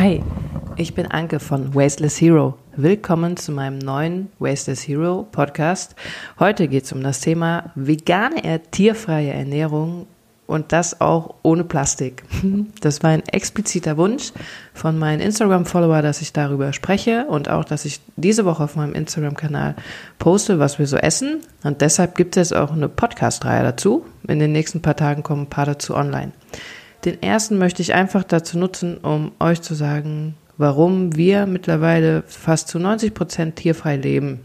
Hi, ich bin Anke von Wasteless Hero. Willkommen zu meinem neuen Wasteless Hero Podcast. Heute geht es um das Thema vegane, tierfreie Ernährung und das auch ohne Plastik. Das war ein expliziter Wunsch von meinen Instagram-Follower, dass ich darüber spreche und auch, dass ich diese Woche auf meinem Instagram-Kanal poste, was wir so essen. Und deshalb gibt es auch eine Podcast-Reihe dazu. In den nächsten paar Tagen kommen ein paar dazu online. Den ersten möchte ich einfach dazu nutzen, um euch zu sagen, warum wir mittlerweile fast zu 90 Prozent tierfrei leben.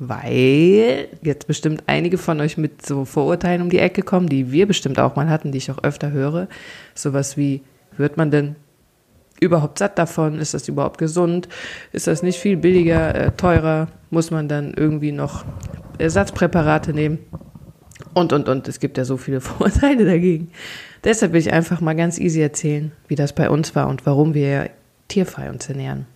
Weil jetzt bestimmt einige von euch mit so Vorurteilen um die Ecke kommen, die wir bestimmt auch mal hatten, die ich auch öfter höre. Sowas wie, wird man denn überhaupt satt davon? Ist das überhaupt gesund? Ist das nicht viel billiger, äh, teurer? Muss man dann irgendwie noch Ersatzpräparate nehmen? Und, und, und. Es gibt ja so viele Vorurteile dagegen. Deshalb will ich einfach mal ganz easy erzählen, wie das bei uns war und warum wir tierfrei uns ernähren.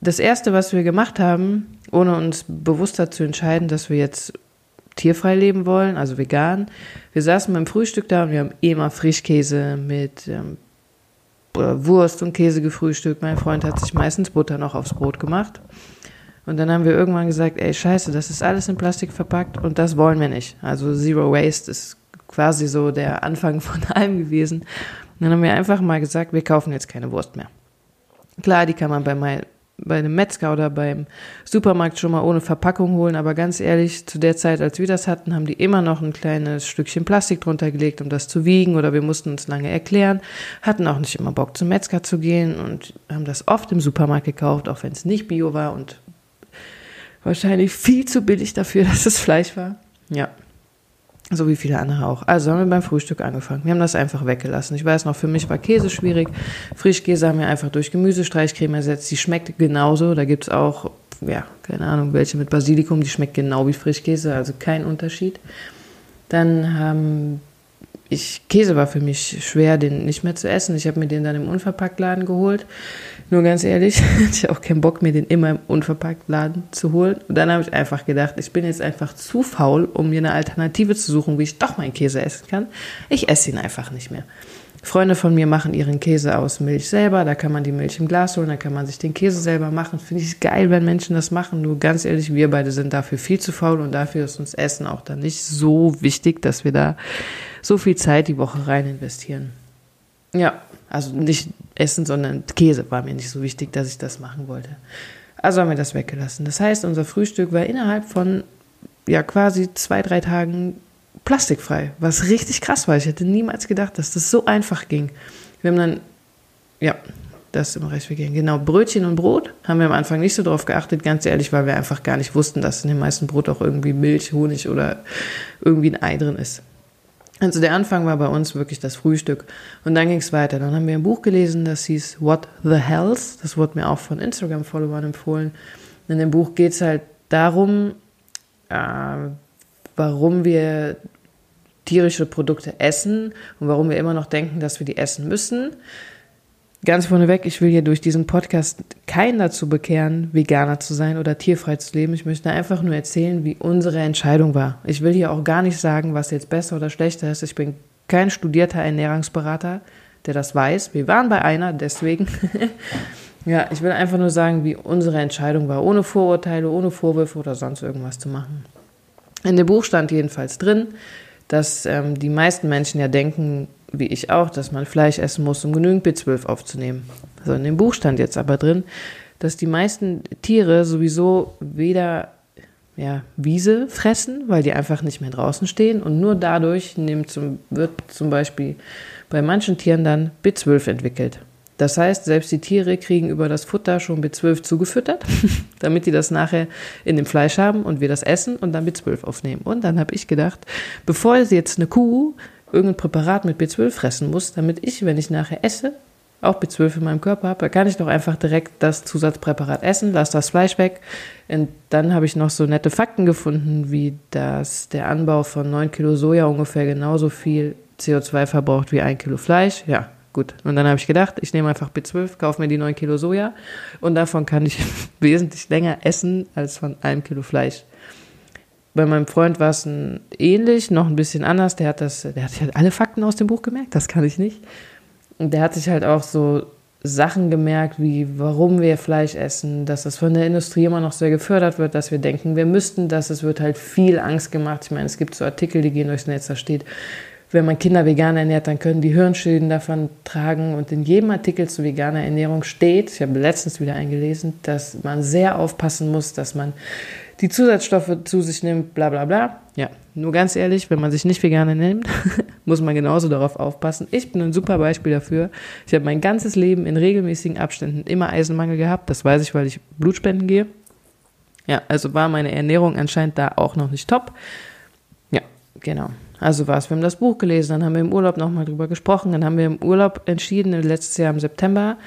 Das erste, was wir gemacht haben, ohne uns bewusster zu entscheiden, dass wir jetzt tierfrei leben wollen, also vegan, wir saßen beim Frühstück da und wir haben immer Frischkäse mit ähm, Wurst und Käse gefrühstückt. Mein Freund hat sich meistens Butter noch aufs Brot gemacht. Und dann haben wir irgendwann gesagt, ey, scheiße, das ist alles in Plastik verpackt und das wollen wir nicht. Also Zero Waste ist quasi so der Anfang von allem gewesen. Und dann haben wir einfach mal gesagt, wir kaufen jetzt keine Wurst mehr. Klar, die kann man bei, mein, bei einem Metzger oder beim Supermarkt schon mal ohne Verpackung holen, aber ganz ehrlich, zu der Zeit, als wir das hatten, haben die immer noch ein kleines Stückchen Plastik drunter gelegt, um das zu wiegen oder wir mussten uns lange erklären, hatten auch nicht immer Bock zum Metzger zu gehen und haben das oft im Supermarkt gekauft, auch wenn es nicht bio war und wahrscheinlich viel zu billig dafür, dass es Fleisch war. Ja, so wie viele andere auch. Also haben wir beim Frühstück angefangen. Wir haben das einfach weggelassen. Ich weiß noch, für mich war Käse schwierig. Frischkäse haben wir einfach durch Gemüsestreichcreme ersetzt. Die schmeckt genauso. Da gibt es auch, ja, keine Ahnung, welche mit Basilikum. Die schmeckt genau wie Frischkäse, also kein Unterschied. Dann haben ich, Käse war für mich schwer, den nicht mehr zu essen. Ich habe mir den dann im Unverpacktladen geholt. Nur ganz ehrlich, ich habe auch keinen Bock, mir den immer im Unverpacktladen zu holen. Und dann habe ich einfach gedacht, ich bin jetzt einfach zu faul, um mir eine Alternative zu suchen, wie ich doch meinen Käse essen kann. Ich esse ihn einfach nicht mehr. Freunde von mir machen ihren Käse aus Milch selber. Da kann man die Milch im Glas holen, da kann man sich den Käse selber machen. Finde ich geil, wenn Menschen das machen. Nur ganz ehrlich, wir beide sind dafür viel zu faul und dafür ist uns Essen auch dann nicht so wichtig, dass wir da so viel Zeit die Woche rein investieren. Ja, also nicht Essen, sondern Käse war mir nicht so wichtig, dass ich das machen wollte. Also haben wir das weggelassen. Das heißt, unser Frühstück war innerhalb von ja quasi zwei, drei Tagen plastikfrei, was richtig krass war. Ich hätte niemals gedacht, dass das so einfach ging. Wir haben dann, ja, das ist im Recht vegan. Genau, Brötchen und Brot haben wir am Anfang nicht so drauf geachtet, ganz ehrlich, weil wir einfach gar nicht wussten, dass in dem meisten Brot auch irgendwie Milch, Honig oder irgendwie ein Ei drin ist. Also der Anfang war bei uns wirklich das Frühstück und dann ging es weiter. Dann haben wir ein Buch gelesen, das hieß What the Hells. Das wurde mir auch von Instagram-Followern empfohlen. In dem Buch geht es halt darum, äh, warum wir tierische Produkte essen und warum wir immer noch denken, dass wir die essen müssen. Ganz vorneweg, ich will hier durch diesen Podcast keinen dazu bekehren, Veganer zu sein oder tierfrei zu leben. Ich möchte einfach nur erzählen, wie unsere Entscheidung war. Ich will hier auch gar nicht sagen, was jetzt besser oder schlechter ist. Ich bin kein studierter Ernährungsberater, der das weiß. Wir waren bei einer, deswegen. ja, ich will einfach nur sagen, wie unsere Entscheidung war, ohne Vorurteile, ohne Vorwürfe oder sonst irgendwas zu machen. In dem Buch stand jedenfalls drin, dass ähm, die meisten Menschen ja denken, wie ich auch, dass man Fleisch essen muss, um genügend B12 aufzunehmen. Also in dem Buch stand jetzt aber drin, dass die meisten Tiere sowieso weder ja, Wiese fressen, weil die einfach nicht mehr draußen stehen und nur dadurch nimmt zum, wird zum Beispiel bei manchen Tieren dann B12 entwickelt. Das heißt, selbst die Tiere kriegen über das Futter schon B12 zugefüttert, damit die das nachher in dem Fleisch haben und wir das essen und dann B12 aufnehmen. Und dann habe ich gedacht, bevor jetzt eine Kuh irgendein Präparat mit B12 fressen muss, damit ich, wenn ich nachher esse, auch B12 in meinem Körper habe, kann ich doch einfach direkt das Zusatzpräparat essen, lasse das Fleisch weg. Und dann habe ich noch so nette Fakten gefunden, wie dass der Anbau von 9 Kilo Soja ungefähr genauso viel CO2 verbraucht wie ein Kilo Fleisch. Ja, gut. Und dann habe ich gedacht, ich nehme einfach B12, kaufe mir die 9 Kilo Soja und davon kann ich wesentlich länger essen als von einem Kilo Fleisch. Bei meinem Freund war es ähnlich, noch ein bisschen anders. Der hat das, der hat sich halt alle Fakten aus dem Buch gemerkt, das kann ich nicht. Und der hat sich halt auch so Sachen gemerkt, wie warum wir Fleisch essen, dass das von der Industrie immer noch sehr gefördert wird, dass wir denken, wir müssten das. Es wird halt viel Angst gemacht. Ich meine, es gibt so Artikel, die gehen durchs Netz, da steht, wenn man Kinder vegan ernährt, dann können die Hirnschäden davon tragen. Und in jedem Artikel zu veganer Ernährung steht, ich habe letztens wieder eingelesen, dass man sehr aufpassen muss, dass man die Zusatzstoffe zu sich nimmt, bla bla bla. Ja, nur ganz ehrlich, wenn man sich nicht vegan ernährt, muss man genauso darauf aufpassen. Ich bin ein super Beispiel dafür. Ich habe mein ganzes Leben in regelmäßigen Abständen immer Eisenmangel gehabt. Das weiß ich, weil ich Blutspenden gehe. Ja, also war meine Ernährung anscheinend da auch noch nicht top. Ja, genau. Also war es, wir haben das Buch gelesen, dann haben wir im Urlaub nochmal drüber gesprochen, dann haben wir im Urlaub entschieden, letztes Jahr im September,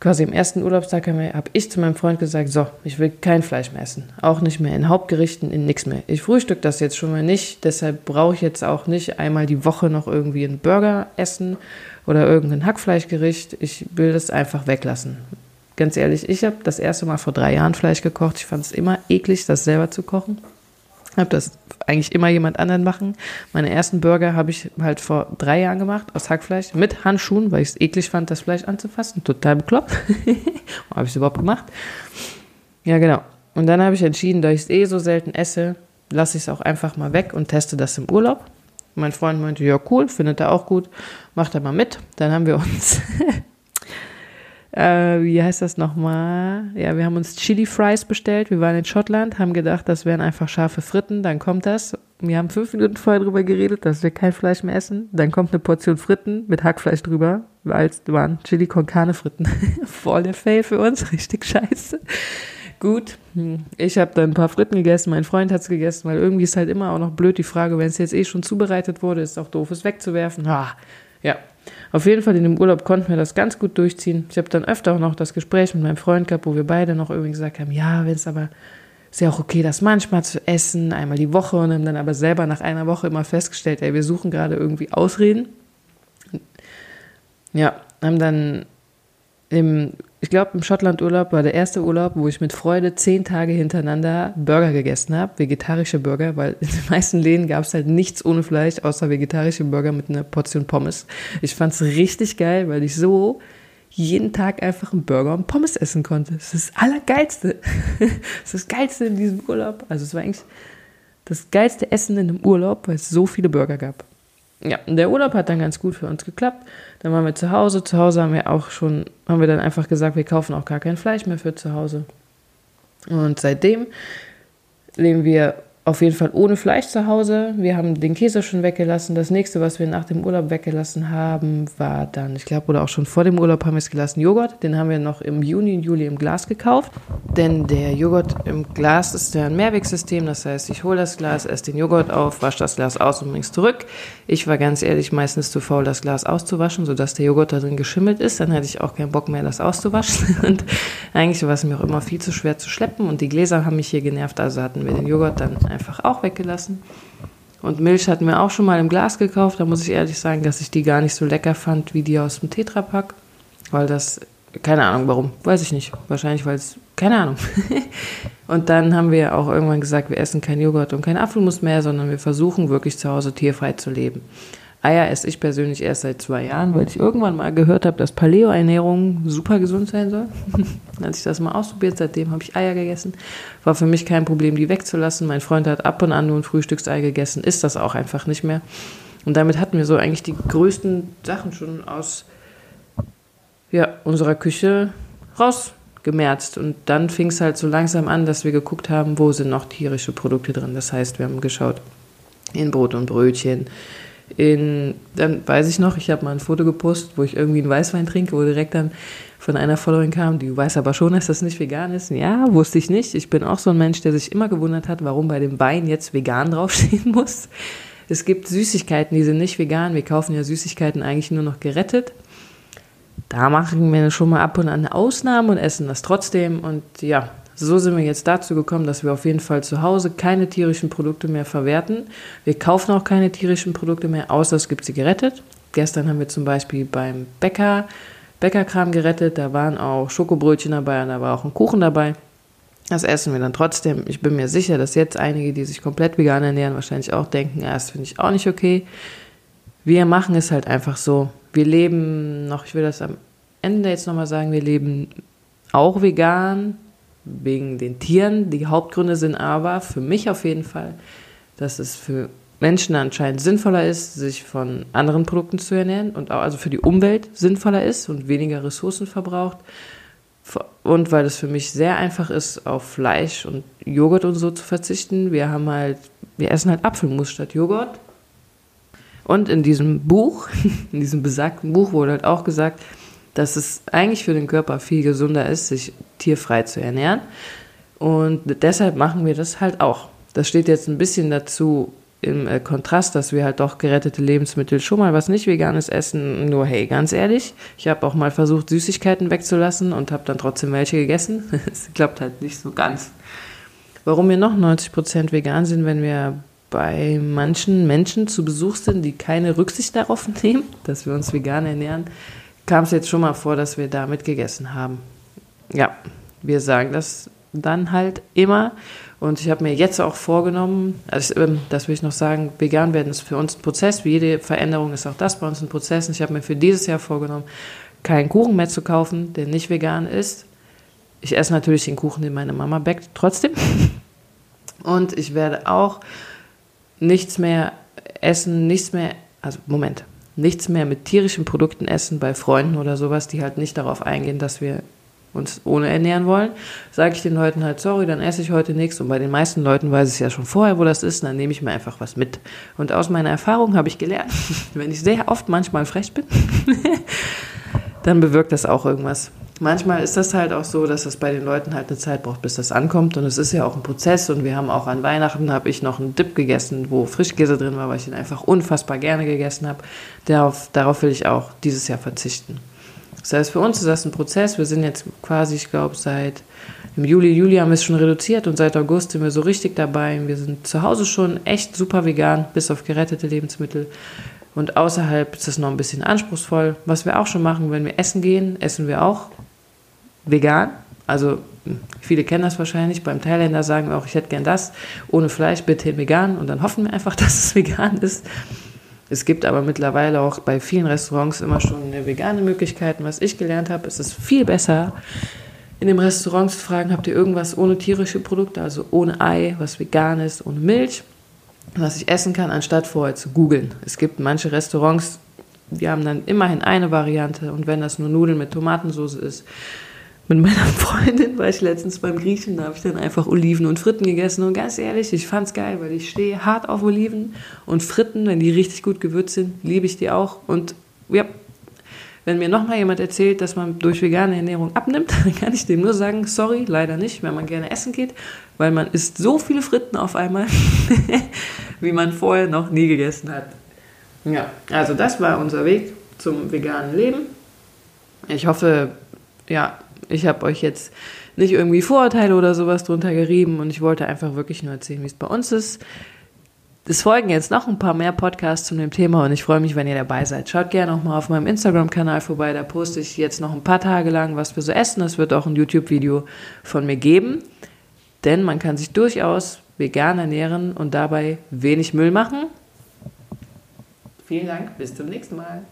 quasi im ersten Urlaubstag habe ich zu meinem Freund gesagt, so, ich will kein Fleisch mehr essen. Auch nicht mehr in Hauptgerichten, in nichts mehr. Ich frühstück das jetzt schon mal nicht, deshalb brauche ich jetzt auch nicht einmal die Woche noch irgendwie einen Burger essen oder irgendein Hackfleischgericht. Ich will das einfach weglassen. Ganz ehrlich, ich habe das erste Mal vor drei Jahren Fleisch gekocht. Ich fand es immer eklig, das selber zu kochen habe das eigentlich immer jemand anderen machen. Meine ersten Burger habe ich halt vor drei Jahren gemacht, aus Hackfleisch, mit Handschuhen, weil ich es eklig fand, das Fleisch anzufassen. Total bekloppt. Habe ich es überhaupt gemacht? Ja, genau. Und dann habe ich entschieden, da ich es eh so selten esse, lasse ich es auch einfach mal weg und teste das im Urlaub. Mein Freund meinte, ja cool, findet er auch gut, macht er mal mit. Dann haben wir uns äh, wie heißt das nochmal? Ja, wir haben uns Chili Fries bestellt. Wir waren in Schottland, haben gedacht, das wären einfach scharfe Fritten. Dann kommt das. Wir haben fünf Minuten vorher drüber geredet, dass wir kein Fleisch mehr essen. Dann kommt eine Portion Fritten mit Hackfleisch drüber, weil es waren Chili con Carne Fritten. Voll der Fail für uns, richtig scheiße. Gut, hm, ich habe dann ein paar Fritten gegessen, mein Freund hat es gegessen, weil irgendwie ist halt immer auch noch blöd die Frage, wenn es jetzt eh schon zubereitet wurde, ist auch doof, es wegzuwerfen. Ah, ja, auf jeden Fall in dem Urlaub konnten wir das ganz gut durchziehen. Ich habe dann öfter auch noch das Gespräch mit meinem Freund gehabt, wo wir beide noch irgendwie gesagt haben, ja, wenn es aber ist ja auch okay, das manchmal zu essen, einmal die Woche und haben dann aber selber nach einer Woche immer festgestellt, ey, wir suchen gerade irgendwie Ausreden. Ja, haben dann im ich glaube, im Schottland-Urlaub war der erste Urlaub, wo ich mit Freude zehn Tage hintereinander Burger gegessen habe, vegetarische Burger, weil in den meisten Läden gab es halt nichts ohne Fleisch, außer vegetarische Burger mit einer Portion Pommes. Ich fand es richtig geil, weil ich so jeden Tag einfach einen Burger und Pommes essen konnte. Das ist das Allergeilste. Das ist das Geilste in diesem Urlaub. Also es war eigentlich das geilste Essen in einem Urlaub, weil es so viele Burger gab ja, der Urlaub hat dann ganz gut für uns geklappt. Dann waren wir zu Hause. Zu Hause haben wir auch schon, haben wir dann einfach gesagt, wir kaufen auch gar kein Fleisch mehr für zu Hause. Und seitdem leben wir auf jeden Fall ohne Fleisch zu Hause. Wir haben den Käse schon weggelassen. Das nächste, was wir nach dem Urlaub weggelassen haben, war dann, ich glaube, oder auch schon vor dem Urlaub haben wir es gelassen, Joghurt. Den haben wir noch im Juni und Juli im Glas gekauft. Denn der Joghurt im Glas ist ja ein Mehrwegsystem. Das heißt, ich hole das Glas, esse den Joghurt auf, wasche das Glas aus und bringe es zurück. Ich war ganz ehrlich meistens zu faul, das Glas auszuwaschen, sodass der Joghurt da drin geschimmelt ist. Dann hätte ich auch keinen Bock mehr, das auszuwaschen. Und eigentlich war es mir auch immer viel zu schwer zu schleppen. Und die Gläser haben mich hier genervt. Also hatten wir den Joghurt dann einfach auch weggelassen. Und Milch hatten wir auch schon mal im Glas gekauft. Da muss ich ehrlich sagen, dass ich die gar nicht so lecker fand wie die aus dem Tetrapack. Weil das, keine Ahnung warum, weiß ich nicht. Wahrscheinlich, weil es, keine Ahnung. und dann haben wir auch irgendwann gesagt, wir essen kein Joghurt und kein Apfelmus mehr, sondern wir versuchen wirklich zu Hause tierfrei zu leben. Eier esse ich persönlich erst seit zwei Jahren, weil ich irgendwann mal gehört habe, dass Paleo-Ernährung super gesund sein soll. Als ich das mal ausprobiert, seitdem habe ich Eier gegessen. War für mich kein Problem, die wegzulassen. Mein Freund hat ab und an nur ein Frühstücksei gegessen, ist das auch einfach nicht mehr. Und damit hatten wir so eigentlich die größten Sachen schon aus ja, unserer Küche rausgemerzt. Und dann fing es halt so langsam an, dass wir geguckt haben, wo sind noch tierische Produkte drin. Das heißt, wir haben geschaut in Brot und Brötchen, in, dann weiß ich noch, ich habe mal ein Foto gepostet, wo ich irgendwie einen Weißwein trinke, wo direkt dann von einer Followerin kam, die weiß aber schon, dass das nicht vegan ist. Ja, wusste ich nicht. Ich bin auch so ein Mensch, der sich immer gewundert hat, warum bei dem Wein jetzt vegan draufstehen muss. Es gibt Süßigkeiten, die sind nicht vegan. Wir kaufen ja Süßigkeiten eigentlich nur noch gerettet. Da machen wir schon mal ab und an eine Ausnahme und essen das trotzdem. Und ja, so sind wir jetzt dazu gekommen, dass wir auf jeden Fall zu Hause keine tierischen Produkte mehr verwerten. Wir kaufen auch keine tierischen Produkte mehr, außer es gibt sie gerettet. Gestern haben wir zum Beispiel beim Bäcker Bäckerkram gerettet. Da waren auch Schokobrötchen dabei und da war auch ein Kuchen dabei. Das essen wir dann trotzdem. Ich bin mir sicher, dass jetzt einige, die sich komplett vegan ernähren, wahrscheinlich auch denken, ja, das finde ich auch nicht okay. Wir machen es halt einfach so. Wir leben noch, ich will das am Ende jetzt nochmal sagen, wir leben auch vegan, wegen den Tieren. Die Hauptgründe sind aber für mich auf jeden Fall, dass es für Menschen anscheinend sinnvoller ist, sich von anderen Produkten zu ernähren und auch also für die Umwelt sinnvoller ist und weniger Ressourcen verbraucht. Und weil es für mich sehr einfach ist, auf Fleisch und Joghurt und so zu verzichten. Wir haben halt, wir essen halt Apfelmus statt Joghurt. Und in diesem Buch, in diesem besagten Buch wurde halt auch gesagt, dass es eigentlich für den Körper viel gesünder ist, sich tierfrei zu ernähren. Und deshalb machen wir das halt auch. Das steht jetzt ein bisschen dazu im äh, Kontrast, dass wir halt doch gerettete Lebensmittel schon mal was nicht veganes essen. Nur hey, ganz ehrlich, ich habe auch mal versucht, Süßigkeiten wegzulassen und habe dann trotzdem welche gegessen. Es klappt halt nicht so ganz. Warum wir noch 90% vegan sind, wenn wir bei manchen Menschen zu Besuch sind, die keine Rücksicht darauf nehmen, dass wir uns vegan ernähren, kam es jetzt schon mal vor, dass wir da mitgegessen haben. Ja, wir sagen das dann halt immer. Und ich habe mir jetzt auch vorgenommen, also ähm, das will ich noch sagen, vegan werden ist für uns ein Prozess. Wie jede Veränderung ist auch das bei uns ein Prozess. Und ich habe mir für dieses Jahr vorgenommen, keinen Kuchen mehr zu kaufen, der nicht vegan ist. Ich esse natürlich den Kuchen, den meine Mama backt, trotzdem. Und ich werde auch nichts mehr essen, nichts mehr, also Moment, nichts mehr mit tierischen Produkten essen bei Freunden oder sowas, die halt nicht darauf eingehen, dass wir uns ohne ernähren wollen, sage ich den Leuten halt, sorry, dann esse ich heute nichts. Und bei den meisten Leuten weiß ich ja schon vorher, wo das ist, dann nehme ich mir einfach was mit. Und aus meiner Erfahrung habe ich gelernt, wenn ich sehr oft manchmal frech bin, dann bewirkt das auch irgendwas. Manchmal ist das halt auch so, dass es bei den Leuten halt eine Zeit braucht, bis das ankommt. Und es ist ja auch ein Prozess. Und wir haben auch an Weihnachten, habe ich noch einen Dip gegessen, wo Frischkäse drin war, weil ich ihn einfach unfassbar gerne gegessen habe. Darauf, darauf will ich auch dieses Jahr verzichten. Das heißt, für uns ist das ein Prozess. Wir sind jetzt quasi, ich glaube, seit im Juli, Juli haben wir es schon reduziert und seit August sind wir so richtig dabei. Wir sind zu Hause schon echt super vegan, bis auf gerettete Lebensmittel. Und außerhalb ist es noch ein bisschen anspruchsvoll. Was wir auch schon machen, wenn wir essen gehen, essen wir auch vegan. Also viele kennen das wahrscheinlich. Beim Thailänder sagen wir auch, ich hätte gern das. Ohne Fleisch, bitte vegan. Und dann hoffen wir einfach, dass es vegan ist. Es gibt aber mittlerweile auch bei vielen Restaurants immer schon eine vegane Möglichkeit. was ich gelernt habe, ist es viel besser, in dem Restaurant zu fragen, habt ihr irgendwas ohne tierische Produkte, also ohne Ei, was vegan ist, ohne Milch, was ich essen kann, anstatt vorher zu googeln. Es gibt manche Restaurants, die haben dann immerhin eine Variante und wenn das nur Nudeln mit Tomatensauce ist, mit meiner Freundin war ich letztens beim Griechen, da habe ich dann einfach Oliven und Fritten gegessen. Und ganz ehrlich, ich fand's geil, weil ich stehe hart auf Oliven und Fritten, wenn die richtig gut gewürzt sind, liebe ich die auch. Und ja, wenn mir nochmal jemand erzählt, dass man durch vegane Ernährung abnimmt, dann kann ich dem nur sagen, sorry, leider nicht, wenn man gerne essen geht, weil man isst so viele Fritten auf einmal, wie man vorher noch nie gegessen hat. Ja, also das war unser Weg zum veganen Leben. Ich hoffe, ja, ich habe euch jetzt nicht irgendwie Vorurteile oder sowas drunter gerieben und ich wollte einfach wirklich nur erzählen, wie es bei uns ist. Es folgen jetzt noch ein paar mehr Podcasts zu dem Thema und ich freue mich, wenn ihr dabei seid. Schaut gerne auch mal auf meinem Instagram-Kanal vorbei, da poste ich jetzt noch ein paar Tage lang, was wir so essen. Es wird auch ein YouTube-Video von mir geben, denn man kann sich durchaus vegan ernähren und dabei wenig Müll machen. Vielen Dank, bis zum nächsten Mal.